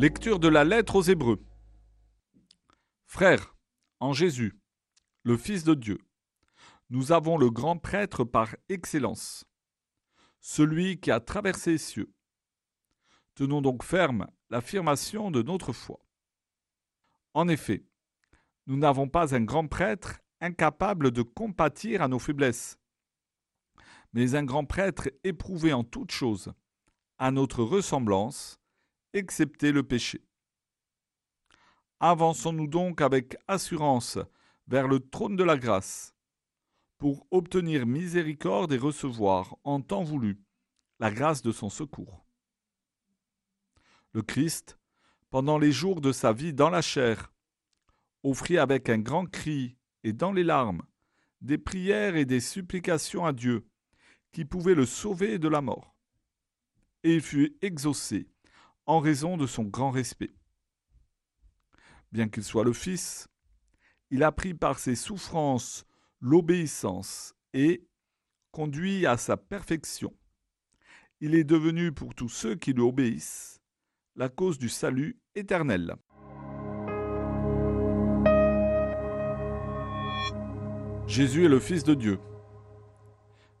Lecture de la lettre aux Hébreux. Frères, en Jésus, le Fils de Dieu, nous avons le grand prêtre par excellence, celui qui a traversé les cieux. Tenons donc ferme l'affirmation de notre foi. En effet, nous n'avons pas un grand prêtre incapable de compatir à nos faiblesses, mais un grand prêtre éprouvé en toutes choses, à notre ressemblance, excepté le péché. Avançons-nous donc avec assurance vers le trône de la grâce, pour obtenir miséricorde et recevoir, en temps voulu, la grâce de son secours. Le Christ, pendant les jours de sa vie dans la chair, offrit avec un grand cri et dans les larmes des prières et des supplications à Dieu, qui pouvaient le sauver de la mort. Et il fut exaucé en raison de son grand respect. Bien qu'il soit le Fils, il apprit par ses souffrances l'obéissance et, conduit à sa perfection, il est devenu pour tous ceux qui lui obéissent la cause du salut éternel. Jésus est le Fils de Dieu.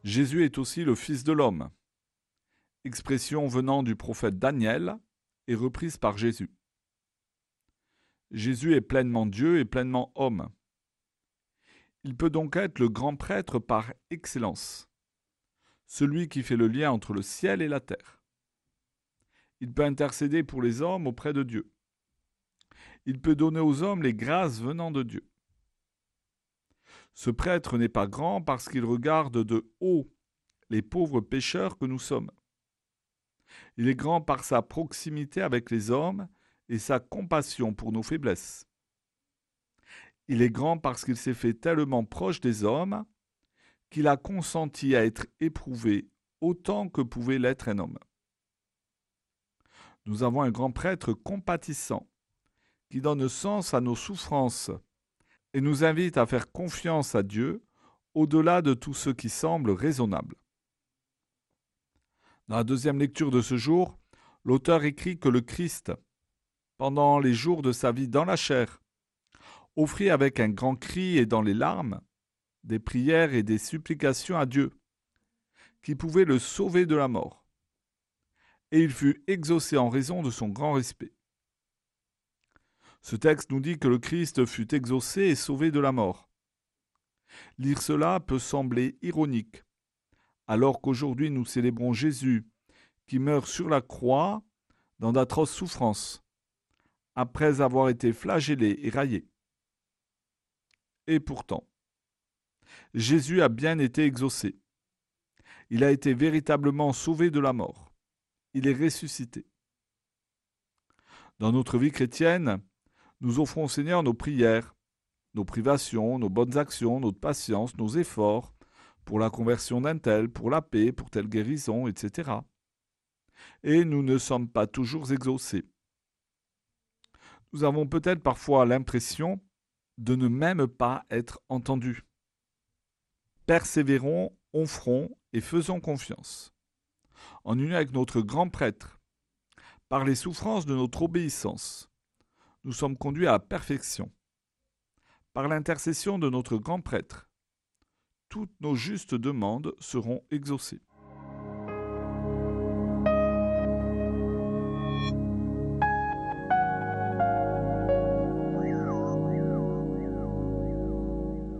Jésus est aussi le Fils de l'homme. Expression venant du prophète Daniel et reprise par Jésus. Jésus est pleinement Dieu et pleinement homme. Il peut donc être le grand prêtre par excellence, celui qui fait le lien entre le ciel et la terre. Il peut intercéder pour les hommes auprès de Dieu. Il peut donner aux hommes les grâces venant de Dieu. Ce prêtre n'est pas grand parce qu'il regarde de haut les pauvres pécheurs que nous sommes. Il est grand par sa proximité avec les hommes et sa compassion pour nos faiblesses. Il est grand parce qu'il s'est fait tellement proche des hommes qu'il a consenti à être éprouvé autant que pouvait l'être un homme. Nous avons un grand prêtre compatissant qui donne sens à nos souffrances et nous invite à faire confiance à Dieu au-delà de tout ce qui semble raisonnable. Dans la deuxième lecture de ce jour, l'auteur écrit que le Christ, pendant les jours de sa vie dans la chair, offrit avec un grand cri et dans les larmes des prières et des supplications à Dieu, qui pouvait le sauver de la mort. Et il fut exaucé en raison de son grand respect. Ce texte nous dit que le Christ fut exaucé et sauvé de la mort. Lire cela peut sembler ironique, alors qu'aujourd'hui nous célébrons Jésus, qui meurt sur la croix dans d'atroces souffrances, après avoir été flagellé et raillé. Et pourtant, Jésus a bien été exaucé. Il a été véritablement sauvé de la mort. Il est ressuscité. Dans notre vie chrétienne, nous offrons au Seigneur nos prières, nos privations, nos bonnes actions, notre patience, nos efforts, pour la conversion d'un tel, pour la paix, pour telle guérison, etc. Et nous ne sommes pas toujours exaucés. Nous avons peut-être parfois l'impression de ne même pas être entendus. Persévérons, offrons et faisons confiance. En union avec notre grand prêtre, par les souffrances de notre obéissance, nous sommes conduits à la perfection. Par l'intercession de notre grand prêtre, toutes nos justes demandes seront exaucées.